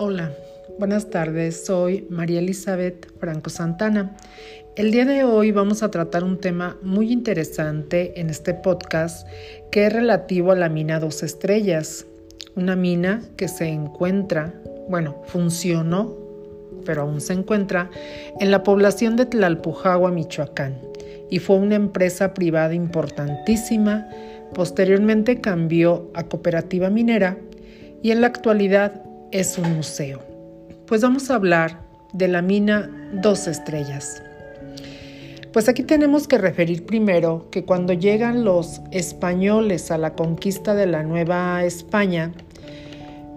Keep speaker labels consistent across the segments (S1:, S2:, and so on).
S1: Hola, buenas tardes, soy María Elizabeth Franco Santana. El día de hoy vamos a tratar un tema muy interesante en este podcast que es relativo a la mina Dos Estrellas, una mina que se encuentra, bueno, funcionó, pero aún se encuentra en la población de Tlalpujagua, Michoacán, y fue una empresa privada importantísima. Posteriormente cambió a cooperativa minera y en la actualidad es un museo. Pues vamos a hablar de la mina Dos Estrellas. Pues aquí tenemos que referir primero que cuando llegan los españoles a la conquista de la Nueva España,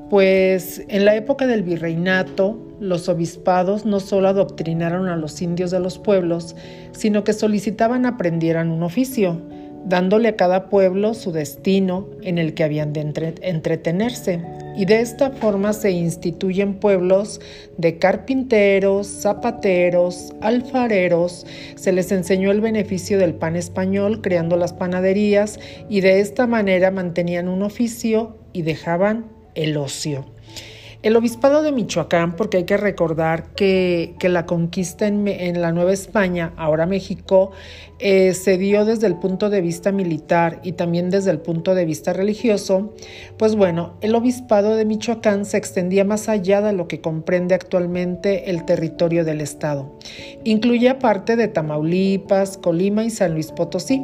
S1: pues en la época del virreinato, los obispados no solo adoctrinaron a los indios de los pueblos, sino que solicitaban aprendieran un oficio, dándole a cada pueblo su destino en el que habían de entretenerse. Y de esta forma se instituyen pueblos de carpinteros, zapateros, alfareros, se les enseñó el beneficio del pan español creando las panaderías y de esta manera mantenían un oficio y dejaban el ocio. El obispado de Michoacán, porque hay que recordar que, la conquista en, la Nueva España, ahora México, eh, se dio desde el punto de vista militar y también desde el punto de vista religioso, pues bueno, el obispado de Michoacán se extendía más allá de lo que comprende actualmente el territorio del estado. Incluía parte de Tamaulipas, Colima y San Luis Potosí.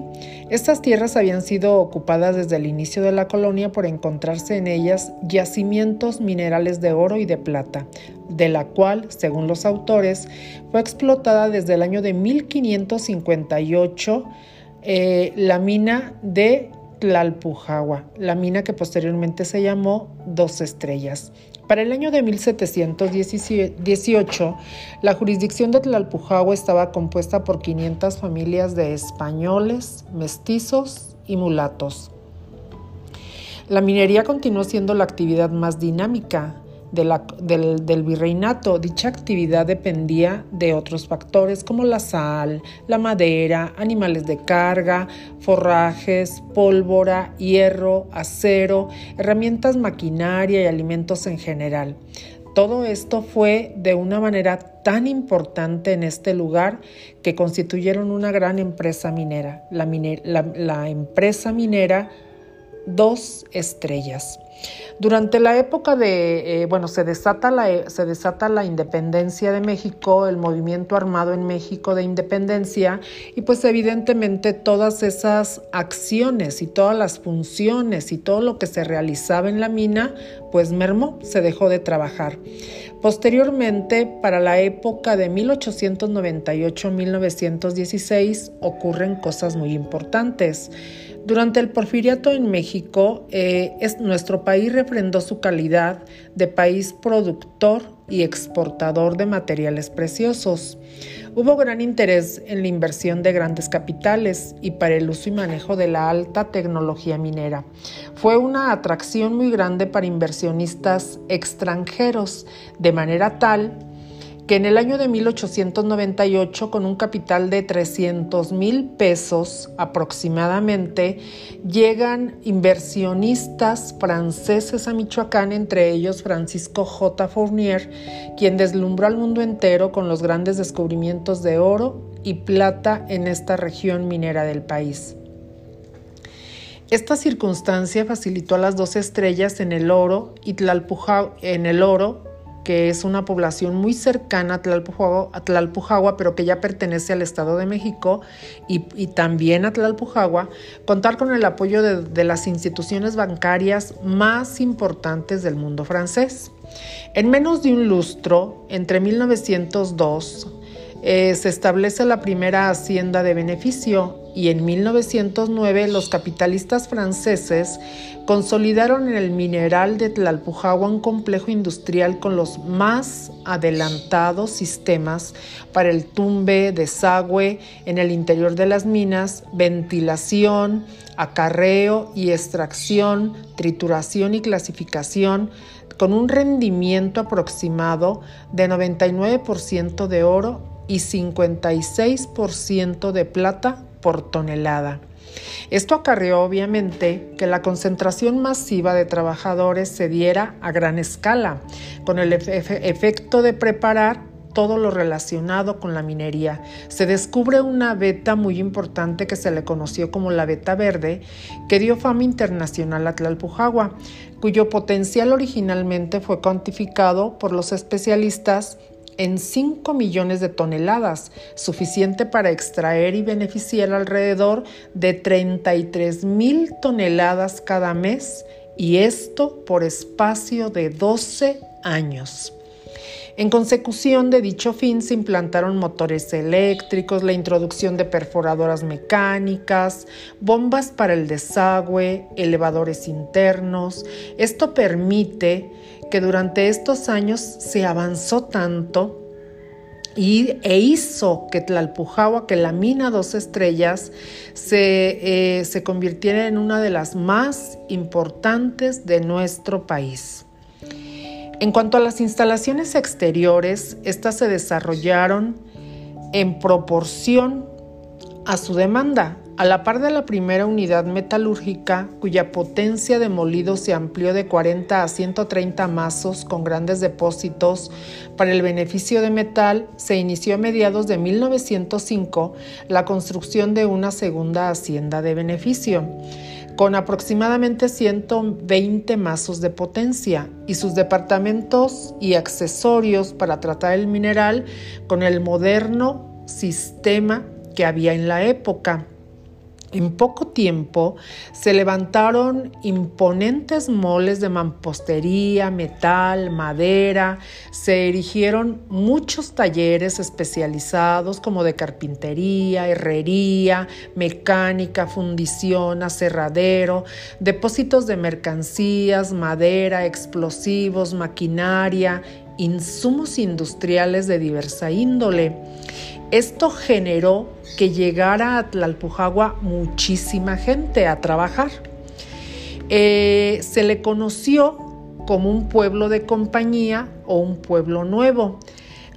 S1: Estas tierras habían sido ocupadas desde el inicio de la colonia por encontrarse en ellas yacimientos minerales de oro y de plata, de la cual, según los autores, fue explotada desde el año de 1558 eh, la mina de Tlalpujagua, la mina que posteriormente se llamó Dos Estrellas. Para el año de 1718, la jurisdicción de Tlalpujagua estaba compuesta por 500 familias de españoles, mestizos y mulatos. La minería continuó siendo la actividad más dinámica, del, virreinato. Dicha actividad dependía de otros factores como la sal, la madera, animales de carga, forrajes, pólvora, hierro, acero, herramientas, maquinaria y alimentos en general. Todo esto fue de una manera tan importante en este lugar que constituyeron una gran empresa minera, la, empresa minera Dos Estrellas. Durante la época de, eh, bueno, se desata, la, se desata la independencia de México, el movimiento armado en México de independencia y pues evidentemente todas esas acciones y todas las funciones y todo lo que se realizaba en la mina pues mermó, se dejó de trabajar. Posteriormente, para la época de 1898-1916 ocurren cosas muy importantes. Durante el porfiriato en México, eh, es, nuestro país refrendó su calidad de país productor y exportador de materiales preciosos. Hubo gran interés en la inversión de grandes capitales y para el uso y manejo de la alta tecnología minera. Fue una atracción muy grande para inversionistas extranjeros, de manera tal que en el año de 1898, con un capital de 300 mil pesos aproximadamente, llegan inversionistas franceses a Michoacán, entre ellos Francisco J. Fournier, quien deslumbró al mundo entero con los grandes descubrimientos de oro y plata en esta región minera del país. Esta circunstancia facilitó a las dos estrellas en el oro y en el oro que es una población muy cercana a Tlalpujagua, pero que ya pertenece al Estado de México y, también a Tlalpujagua, contar con el apoyo de, de las instituciones bancarias más importantes del mundo francés. En menos de un lustro, entre 1902 eh, se establece la primera hacienda de beneficio y en 1909 los capitalistas franceses consolidaron en el mineral de Tlalpujagua un complejo industrial con los más adelantados sistemas para el tumbe, desagüe en el interior de las minas, ventilación, acarreo y extracción, trituración y clasificación con un rendimiento aproximado de 99% de oro y 56% de plata por tonelada. Esto acarreó obviamente que la concentración masiva de trabajadores se diera a gran escala, con el efecto de preparar todo lo relacionado con la minería. Se descubre una beta muy importante que se le conoció como la beta verde, que dio fama internacional a Tlalpujagua, cuyo potencial originalmente fue cuantificado por los especialistas en 5 millones de toneladas, suficiente para extraer y beneficiar alrededor de 33 mil toneladas cada mes, y esto por espacio de 12 años. En consecución de dicho fin se implantaron motores eléctricos, la introducción de perforadoras mecánicas, bombas para el desagüe, elevadores internos. Esto permite que durante estos años se avanzó tanto y, e hizo que Tlalpujahua, que la mina Dos Estrellas, se, eh, se convirtiera en una de las más importantes de nuestro país. En cuanto a las instalaciones exteriores, estas se desarrollaron en proporción a su demanda, a la par de la primera unidad metalúrgica, cuya potencia de molido se amplió de 40 a 130 mazos con grandes depósitos para el beneficio de metal, se inició a mediados de 1905 la construcción de una segunda hacienda de beneficio con aproximadamente 120 mazos de potencia y sus departamentos y accesorios para tratar el mineral con el moderno sistema que había en la época. En poco tiempo se levantaron imponentes moles de mampostería, metal, madera, se erigieron muchos talleres especializados como de carpintería, herrería, mecánica, fundición, aserradero, depósitos de mercancías, madera, explosivos, maquinaria, insumos industriales de diversa índole. Esto generó que llegara a Tlalpujagua muchísima gente a trabajar. Eh, se le conoció como un pueblo de compañía o un pueblo nuevo.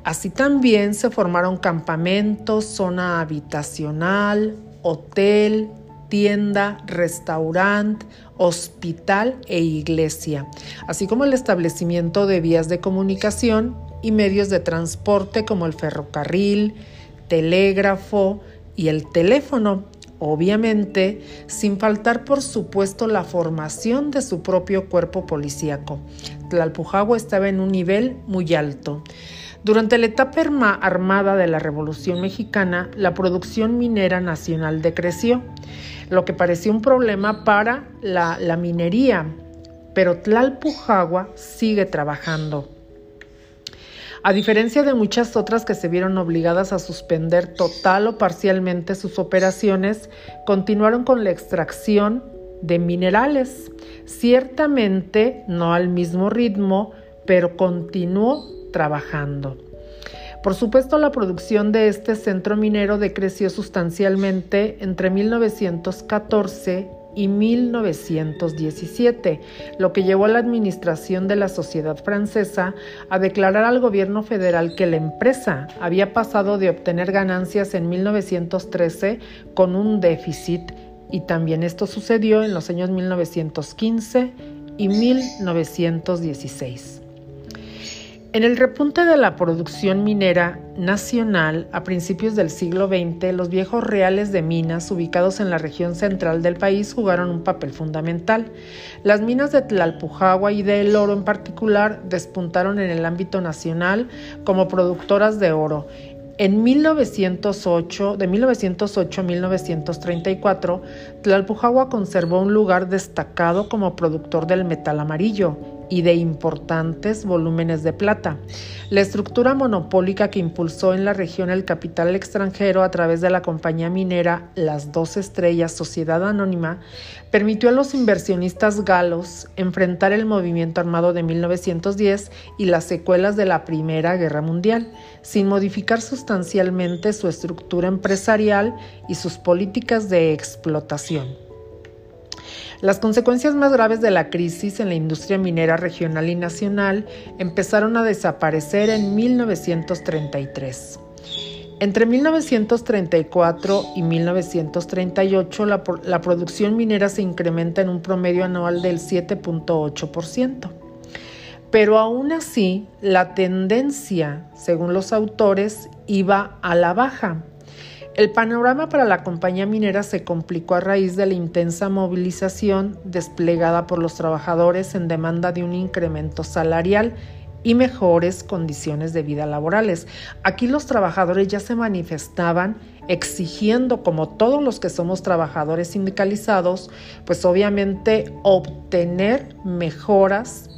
S1: Así también se formaron campamentos, zona habitacional, hotel, tienda, restaurante, hospital e iglesia, así como el establecimiento de vías de comunicación y medios de transporte como el ferrocarril, telégrafo y el teléfono, obviamente sin faltar por supuesto la formación de su propio cuerpo policíaco. Tlalpujagua estaba en un nivel muy alto. Durante la etapa armada de la Revolución Mexicana, la producción minera nacional decreció, lo que parecía un problema para la, la minería, pero Tlalpujagua sigue trabajando. A diferencia de muchas otras que se vieron obligadas a suspender total o parcialmente sus operaciones, continuaron con la extracción de minerales. Ciertamente no al mismo ritmo, pero continuó trabajando. Por supuesto, la producción de este centro minero decreció sustancialmente entre 1914 y 1917, lo que llevó a la administración de la sociedad francesa a declarar al gobierno federal que la empresa había pasado de obtener ganancias en 1913 con un déficit y también esto sucedió en los años 1915 y 1916. En el repunte de la producción minera nacional a principios del siglo XX, los viejos reales de minas ubicados en la región central del país jugaron un papel fundamental. Las minas de Tlalpujagua y de El Oro en particular despuntaron en el ámbito nacional como productoras de oro en 1908, de 1908 a 1934, Tlalpujagua conservó un lugar destacado como productor del metal amarillo y de importantes volúmenes de plata. La estructura monopólica que impulsó en la región el capital extranjero a través de la compañía minera Las Dos Estrellas Sociedad Anónima permitió a los inversionistas galos enfrentar el movimiento armado de 1910 y las secuelas de la Primera Guerra Mundial, sin modificar sustancialmente su estructura empresarial y sus políticas de explotación. Las consecuencias más graves de la crisis en la industria minera regional y nacional empezaron a desaparecer en 1933. Entre 1934 y 1938 la, la, producción minera se incrementa en un promedio anual del 7.8%. Pero aún así, la tendencia, según los autores, iba a la baja. El panorama para la compañía minera se complicó a raíz de la intensa movilización desplegada por los trabajadores en demanda de un incremento salarial y mejores condiciones de vida laborales. Aquí los trabajadores ya se manifestaban exigiendo, como todos los que somos trabajadores sindicalizados, pues obviamente obtener mejoras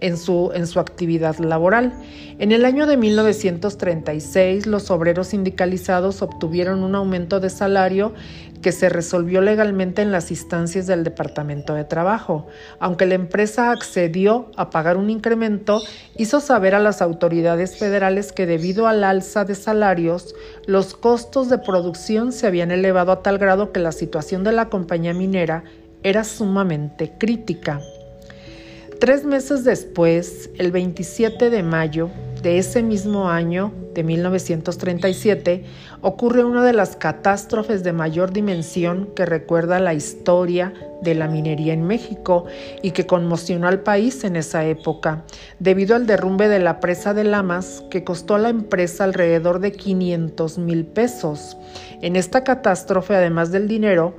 S1: en su, actividad laboral. En el año de 1936, los obreros sindicalizados obtuvieron un aumento de salario que se resolvió legalmente en las instancias del Departamento de Trabajo. Aunque la empresa accedió a pagar un incremento, hizo saber a las autoridades federales que debido al alza de salarios, los costos de producción se habían elevado a tal grado que la situación de la compañía minera era sumamente crítica. Tres meses después, el 27 de mayo de ese mismo año, de 1937, ocurre una de las catástrofes de mayor dimensión que recuerda la historia de la minería en México y que conmocionó al país en esa época, debido al derrumbe de la presa de Lamas que costó a la empresa alrededor de 500 mil pesos. En esta catástrofe, además del dinero,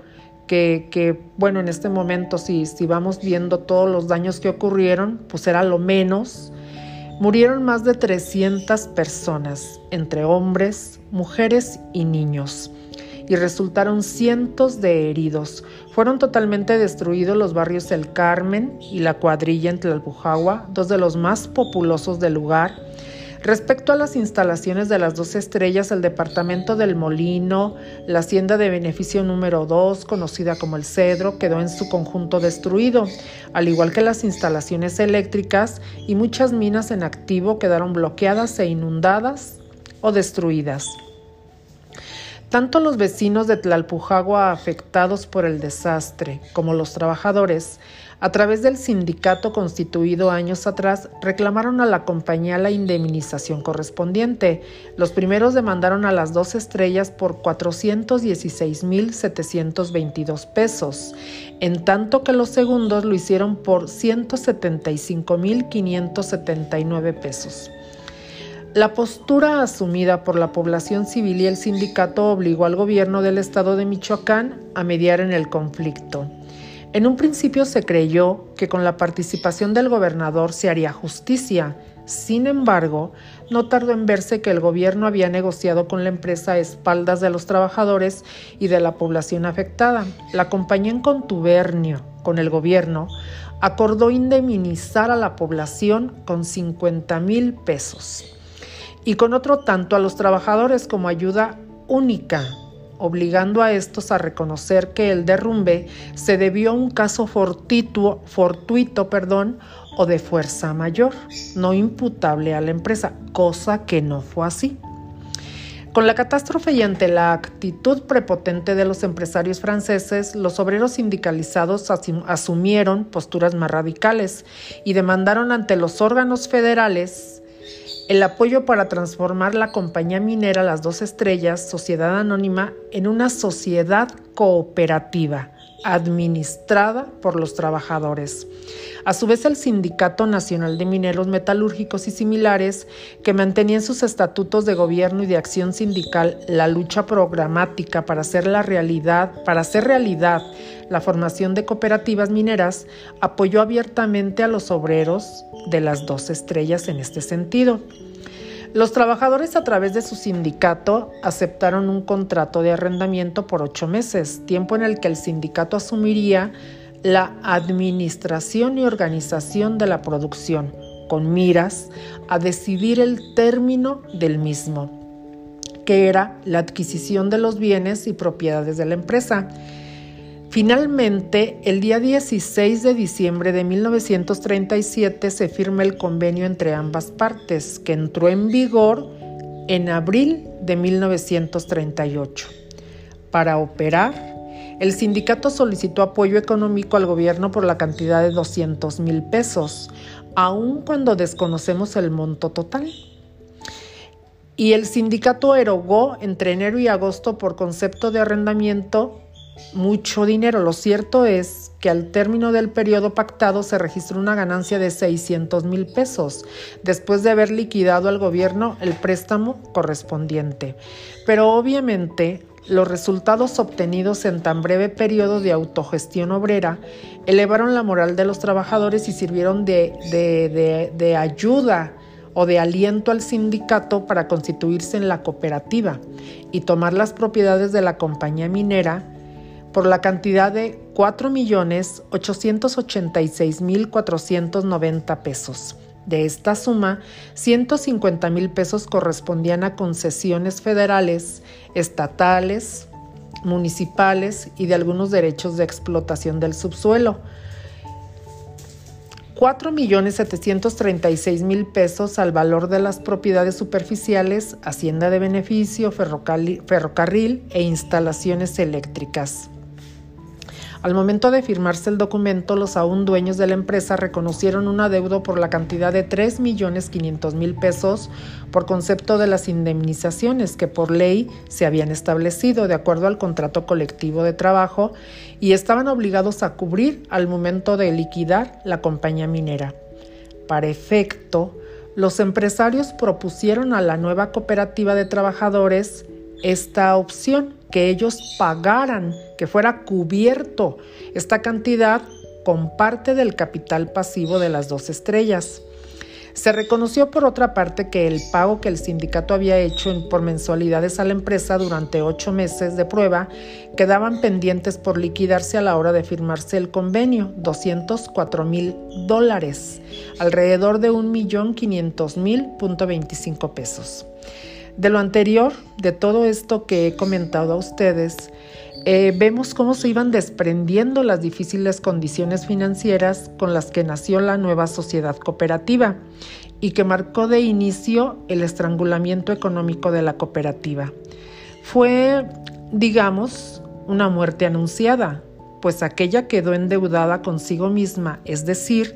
S1: que, bueno, en este momento si, si vamos viendo todos los daños que ocurrieron, pues era lo menos. Murieron más de 300 personas, entre hombres, mujeres y niños, y resultaron cientos de heridos. Fueron totalmente destruidos los barrios El Carmen y la cuadrilla en Tlalpujagua, dos de los más populosos del lugar, Respecto a las instalaciones de las dos estrellas, el departamento del Molino, la hacienda de beneficio número 2, conocida como el Cedro, quedó en su conjunto destruido, al igual que las instalaciones eléctricas y muchas minas en activo quedaron bloqueadas e inundadas o destruidas. Tanto los vecinos de Tlalpujagua afectados por el desastre como los trabajadores a través del sindicato constituido años atrás, reclamaron a la compañía la indemnización correspondiente. Los primeros demandaron a las dos estrellas por 416.722 pesos, en tanto que los segundos lo hicieron por 175.579 pesos. La postura asumida por la población civil y el sindicato obligó al gobierno del estado de Michoacán a mediar en el conflicto. En un principio se creyó que con la participación del gobernador se haría justicia. Sin embargo, no tardó en verse que el gobierno había negociado con la empresa a espaldas de los trabajadores y de la población afectada. La compañía en contubernio con el gobierno acordó indemnizar a la población con 50 mil pesos y con otro tanto a los trabajadores como ayuda única obligando a estos a reconocer que el derrumbe se debió a un caso fortuito, fortuito perdón, o de fuerza mayor, no imputable a la empresa, cosa que no fue así. Con la catástrofe y ante la actitud prepotente de los empresarios franceses, los obreros sindicalizados asumieron posturas más radicales y demandaron ante los órganos federales el apoyo para transformar la compañía minera Las Dos Estrellas, Sociedad Anónima, en una sociedad cooperativa administrada por los trabajadores. A su vez, el Sindicato Nacional de Mineros Metalúrgicos y similares, que mantenía en sus estatutos de gobierno y de acción sindical la lucha programática para hacer la realidad, para hacer realidad la formación de cooperativas mineras, apoyó abiertamente a los obreros de las dos estrellas en este sentido. Los trabajadores a través de su sindicato aceptaron un contrato de arrendamiento por ocho meses, tiempo en el que el sindicato asumiría la administración y organización de la producción, con miras a decidir el término del mismo, que era la adquisición de los bienes y propiedades de la empresa Finalmente, el día 16 de diciembre de 1937 se firma el convenio entre ambas partes, que entró en vigor en abril de 1938. Para operar, el sindicato solicitó apoyo económico al gobierno por la cantidad de 200 mil pesos, aun cuando desconocemos el monto total. y el sindicato erogó entre enero y agosto por concepto de arrendamiento mucho dinero. Lo cierto es que al término del periodo pactado se registró una ganancia de 600 mil pesos, después de haber liquidado al gobierno el préstamo correspondiente. Pero obviamente los resultados obtenidos en tan breve periodo de autogestión obrera elevaron la moral de los trabajadores y sirvieron de, de, de ayuda o de aliento al sindicato para constituirse en la cooperativa y tomar las propiedades de la compañía minera por la cantidad de 4.886.490 pesos. De esta suma, 150 mil pesos correspondían a concesiones federales, estatales, municipales y de algunos derechos de explotación del subsuelo. 4.736.000 pesos al valor de las propiedades superficiales, hacienda de beneficio, ferrocarril e instalaciones eléctricas. Al momento de firmarse el documento, los aún dueños de la empresa reconocieron un adeudo por la cantidad de 3.500.000 pesos por concepto de las indemnizaciones que por ley se habían establecido de acuerdo al contrato colectivo de trabajo y estaban obligados a cubrir al momento de liquidar la compañía minera. Para efecto, los empresarios propusieron a la nueva cooperativa de trabajadores esta opción, que ellos pagaran, que fuera cubierto esta cantidad con parte del capital pasivo de las dos estrellas. Se reconoció por otra parte que el pago que el sindicato había hecho por mensualidades a la empresa durante ocho meses de prueba quedaban pendientes por liquidarse a la hora de firmarse el convenio, 204 mil dólares, alrededor de un millón quinientos mil punto veinticinco pesos. De lo anterior, de todo esto que he comentado a ustedes, eh, vemos cómo se iban desprendiendo las difíciles condiciones financieras con las que nació la nueva sociedad cooperativa y que marcó de inicio el estrangulamiento económico de la cooperativa. Fue, digamos, una muerte anunciada, pues aquella quedó endeudada consigo misma, es decir,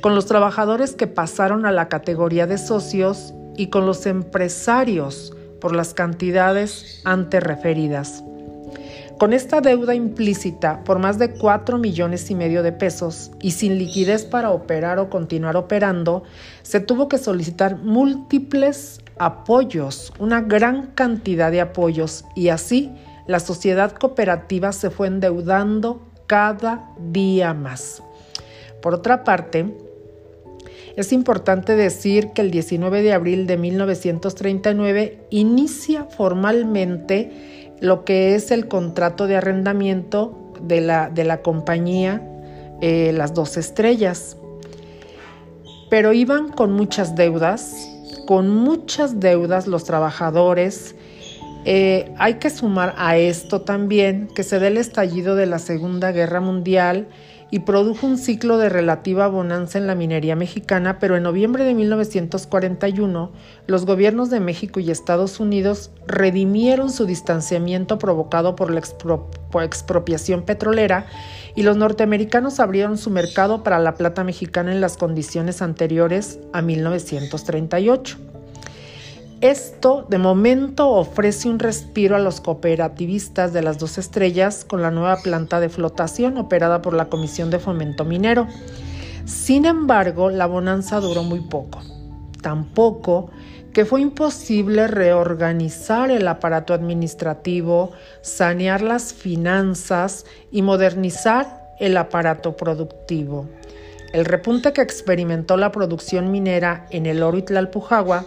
S1: con los trabajadores que pasaron a la categoría de socios y con los empresarios por las cantidades antes referidas. Con esta deuda implícita por más de 4 millones y medio de pesos y sin liquidez para operar o continuar operando, se tuvo que solicitar múltiples apoyos, una gran cantidad de apoyos y así la sociedad cooperativa se fue endeudando cada día más. Por otra parte, es importante decir que el 19 de abril de 1939 inicia formalmente lo que es el contrato de arrendamiento de la, de la compañía eh, Las Dos Estrellas. Pero iban con muchas deudas, con muchas deudas los trabajadores. Eh, hay que sumar a esto también que se dé el estallido de la Segunda Guerra Mundial y produjo un ciclo de relativa bonanza en la minería mexicana, pero en noviembre de 1941 los gobiernos de México y Estados Unidos redimieron su distanciamiento provocado por la expropiación petrolera y los norteamericanos abrieron su mercado para la plata mexicana en las condiciones anteriores a 1938. Esto de momento ofrece un respiro a los cooperativistas de las dos estrellas con la nueva planta de flotación operada por la Comisión de Fomento Minero. Sin embargo, la bonanza duró muy poco. Tampoco que fue imposible reorganizar el aparato administrativo, sanear las finanzas y modernizar el aparato productivo. El repunte que experimentó la producción minera en el oro y Tlalpujagua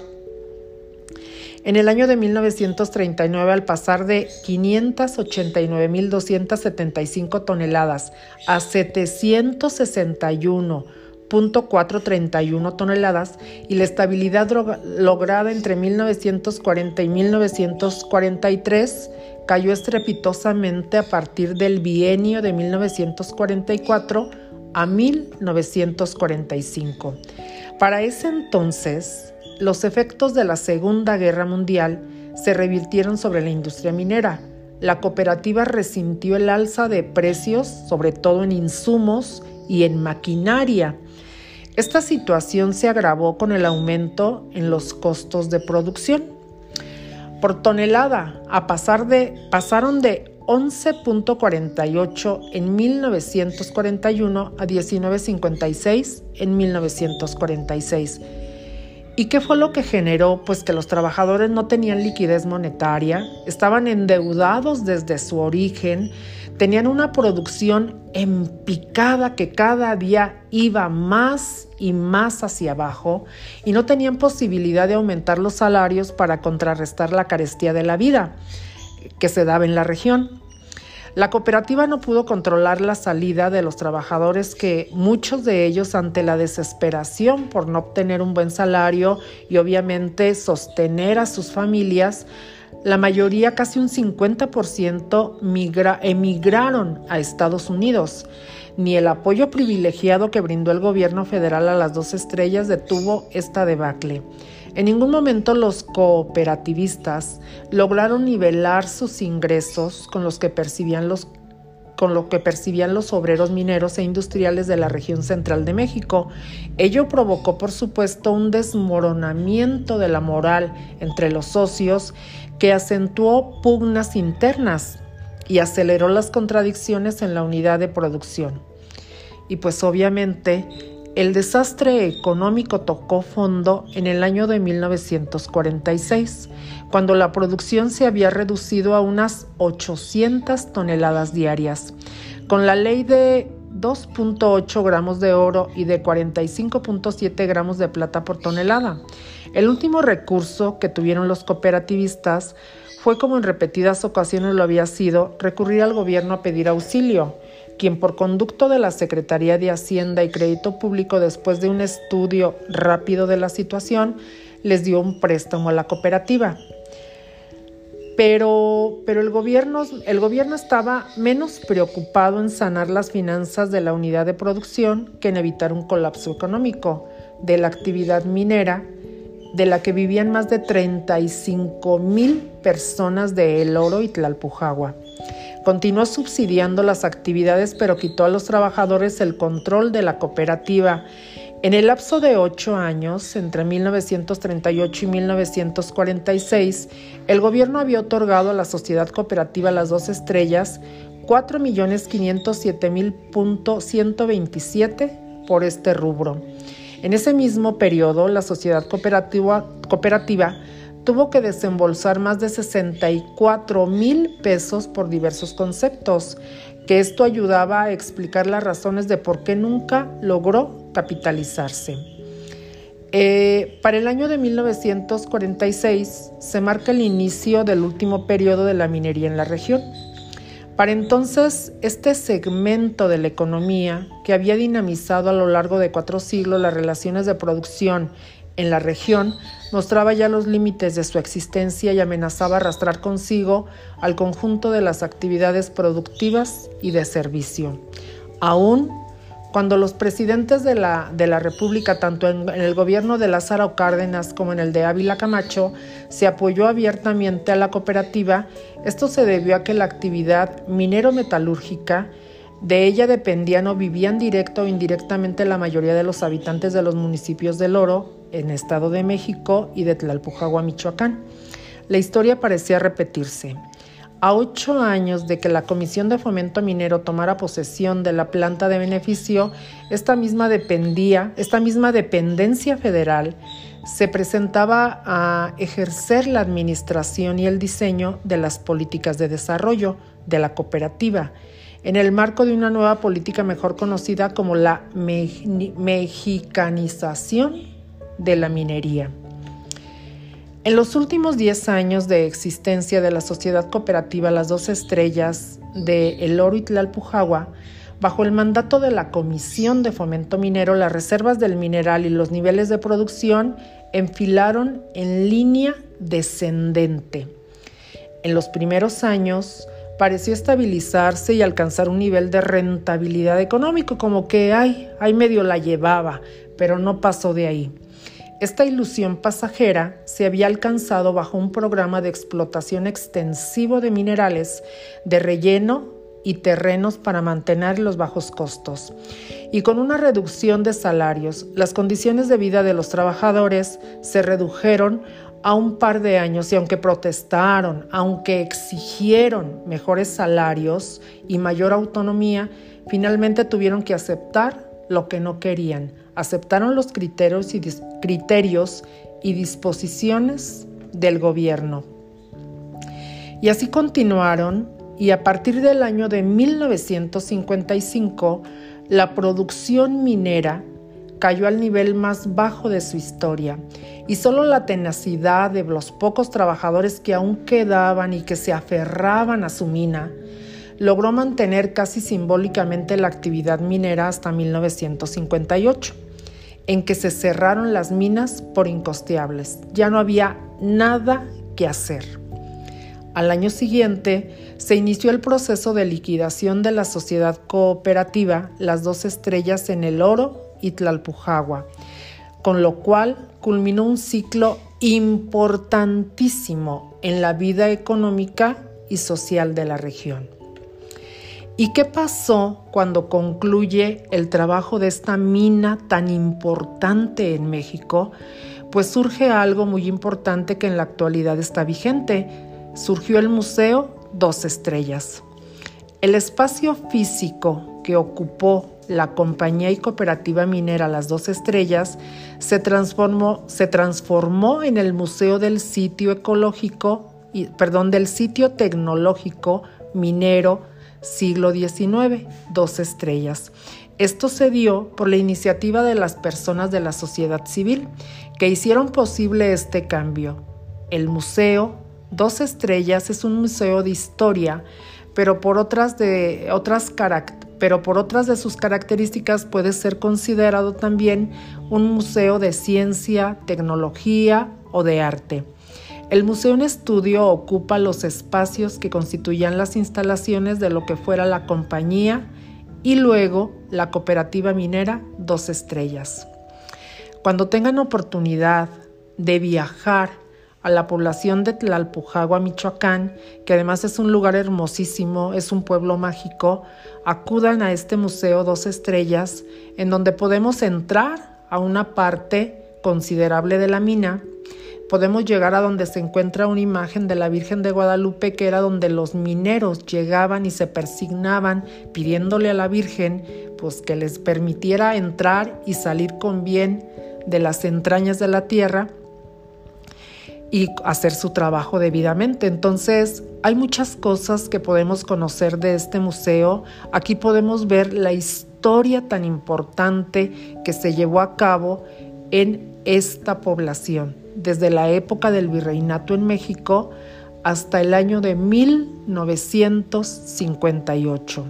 S1: en el año de 1939, al pasar de 589.275 toneladas a 761.431 toneladas y la estabilidad lograda entre 1940 y 1943 cayó estrepitosamente a partir del bienio de 1944 a 1945. Para ese entonces, los efectos de la Segunda Guerra Mundial se revirtieron sobre la industria minera. La cooperativa resintió el alza de precios, sobre todo en insumos y en maquinaria. Esta situación se agravó con el aumento en los costos de producción. por tonelada a pasar de, pasaron de 11.48 en 1941 a 19.56 en 1946. ¿Y qué fue lo que generó? Pues que los trabajadores no tenían liquidez monetaria, estaban endeudados desde su origen, tenían una producción empicada que cada día iba más y más hacia abajo y no tenían posibilidad de aumentar los salarios para contrarrestar la carestía de la vida que se daba en la región. La cooperativa no pudo controlar la salida de los trabajadores que muchos de ellos ante la desesperación por no obtener un buen salario y obviamente sostener a sus familias, la mayoría, casi un 50%, emigraron a Estados Unidos. Ni el apoyo privilegiado que brindó el gobierno federal a las dos estrellas detuvo esta debacle. En ningún momento los cooperativistas lograron nivelar sus ingresos con los que percibían los con lo que percibían los obreros mineros e industriales de la región central de México. Ello provocó, por supuesto, un desmoronamiento de la moral entre los socios que acentuó pugnas internas y aceleró las contradicciones en la unidad de producción. Y pues obviamente el desastre económico tocó fondo en el año de 1946, cuando la producción se había reducido a unas 800 toneladas diarias. Con la ley de 2.8 gramos de oro y de 45.7 gramos de plata por tonelada. El último recurso que tuvieron los cooperativistas fue, como en repetidas ocasiones lo había sido, recurrir al gobierno a pedir auxilio quien por conducto de la Secretaría de Hacienda y Crédito Público, después de un estudio rápido de la situación, les dio un préstamo a la cooperativa. Pero, pero el, gobierno, el gobierno estaba menos preocupado en sanar las finanzas de la unidad de producción que en evitar un colapso económico de la actividad minera, de la que vivían más de 35 mil personas de El Oro y Tlalpujagua. Continuó subsidiando las actividades, pero quitó a los trabajadores el control de la cooperativa. En el lapso de ocho años, entre 1938 y 1946, el gobierno había otorgado a la sociedad cooperativa Las Dos Estrellas 4.507.127 por este rubro. En ese mismo periodo, la sociedad cooperativa, cooperativa tuvo que desembolsar más de 64 mil pesos por diversos conceptos, que esto ayudaba a explicar las razones de por qué nunca logró capitalizarse. Eh, para el año de 1946 se marca el inicio del último periodo de la minería en la región. Para entonces, este segmento de la economía, que había dinamizado a lo largo de cuatro siglos las relaciones de producción en la región mostraba ya los límites de su existencia y amenazaba arrastrar consigo al conjunto de las actividades productivas y de servicio. Aún cuando los presidentes de la, de la República, tanto en, el gobierno de Lázaro Cárdenas como en el de Ávila Camacho, se apoyó abiertamente a la cooperativa, esto se debió a que la actividad minero-metalúrgica de ella dependían o vivían directo o indirectamente la mayoría de los habitantes de los municipios del Oro, en Estado de México y de Tlalpujagua, Michoacán. La historia parecía repetirse. A ocho años de que la Comisión de Fomento Minero tomara posesión de la planta de beneficio, esta misma dependía, esta misma dependencia federal se presentaba a ejercer la administración y el diseño de las políticas de desarrollo de la cooperativa en el marco de una nueva política mejor conocida como la mexicanización de la minería. En los últimos 10 años de existencia de la sociedad cooperativa Las Dos Estrellas de El Oro y bajo el mandato de la Comisión de Fomento Minero, las reservas del mineral y los niveles de producción enfilaron en línea descendente. En los primeros años, pareció estabilizarse y alcanzar un nivel de rentabilidad económico, como que ay, ay medio la llevaba, pero no pasó de ahí. Esta ilusión pasajera se había alcanzado bajo un programa de explotación extensivo de minerales, de relleno y terrenos para mantener los bajos costos. Y con una reducción de salarios, las condiciones de vida de los trabajadores se redujeron a un par de años y aunque protestaron, aunque exigieron mejores salarios y mayor autonomía, finalmente tuvieron que aceptar lo que no querían. Aceptaron los criterios y, criterios y disposiciones del gobierno. Y así continuaron y a partir del año de 1955 la producción minera cayó al nivel más bajo de su historia y solo la tenacidad de los pocos trabajadores que aún quedaban y que se aferraban a su mina logró mantener casi simbólicamente la actividad minera hasta 1958, en que se cerraron las minas por incosteables. Ya no había nada que hacer. Al año siguiente se inició el proceso de liquidación de la sociedad cooperativa Las Dos Estrellas en el Oro y Tlalpujagua, con lo cual culminó un ciclo importantísimo en la vida económica y social de la región. ¿Y qué pasó cuando concluye el trabajo de esta mina tan importante en México? Pues surge algo muy importante que en la actualidad está vigente. Surgió el Museo Dos Estrellas. El espacio físico que ocupó la compañía y cooperativa minera Las Dos Estrellas se transformó, en el Museo del Sitio Ecológico, perdón, del Sitio Tecnológico Minero siglo XIX, dos estrellas. Esto se dio por la iniciativa de las personas de la sociedad civil que hicieron posible este cambio. El museo Dos Estrellas es un museo de historia, pero por otras de otras pero por otras de sus características puede ser considerado también un museo de ciencia, tecnología o de arte. El Museo en Estudio ocupa los espacios que constituían las instalaciones de lo que fuera la compañía y luego la cooperativa minera Dos Estrellas. Cuando tengan oportunidad de viajar a la población de Tlalpujagua, Michoacán, que además es un lugar hermosísimo, es un pueblo mágico, acudan a este Museo Dos Estrellas, en donde podemos entrar a una parte considerable de la mina podemos llegar a donde se encuentra una imagen de la Virgen de Guadalupe, que era donde los mineros llegaban y se persignaban pidiéndole a la Virgen pues que les permitiera entrar y salir con bien de las entrañas de la tierra y hacer su trabajo debidamente. Entonces, hay muchas cosas que podemos conocer de este museo. Aquí podemos ver la historia tan importante que se llevó a cabo en esta población desde la época del virreinato en México hasta el año de 1958.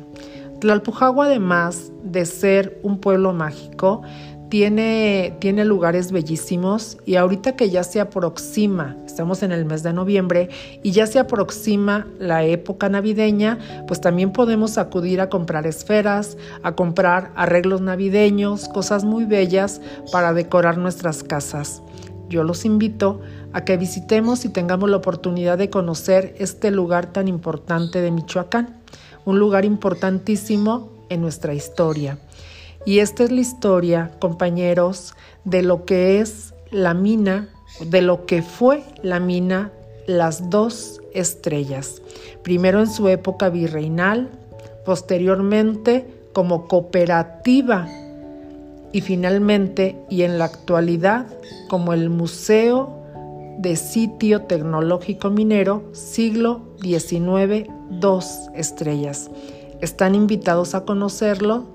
S1: Tlalpujagua, además de ser un pueblo mágico, tiene, tiene, lugares bellísimos y ahorita que ya se aproxima, estamos en el mes de noviembre y ya se aproxima la época navideña, pues también podemos acudir a comprar esferas, a comprar arreglos navideños, cosas muy bellas para decorar nuestras casas. Yo los invito a que visitemos y tengamos la oportunidad de conocer este lugar tan importante de Michoacán, un lugar importantísimo en nuestra historia. Y esta es la historia, compañeros, de lo que es la mina, de lo que fue la mina Las Dos Estrellas. Primero en su época virreinal, posteriormente como cooperativa y finalmente y en la actualidad como el Museo de Sitio Tecnológico Minero siglo XIX, dos estrellas. Están invitados a conocerlo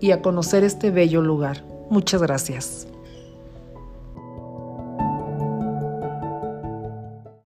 S1: y a conocer este bello lugar. Muchas gracias.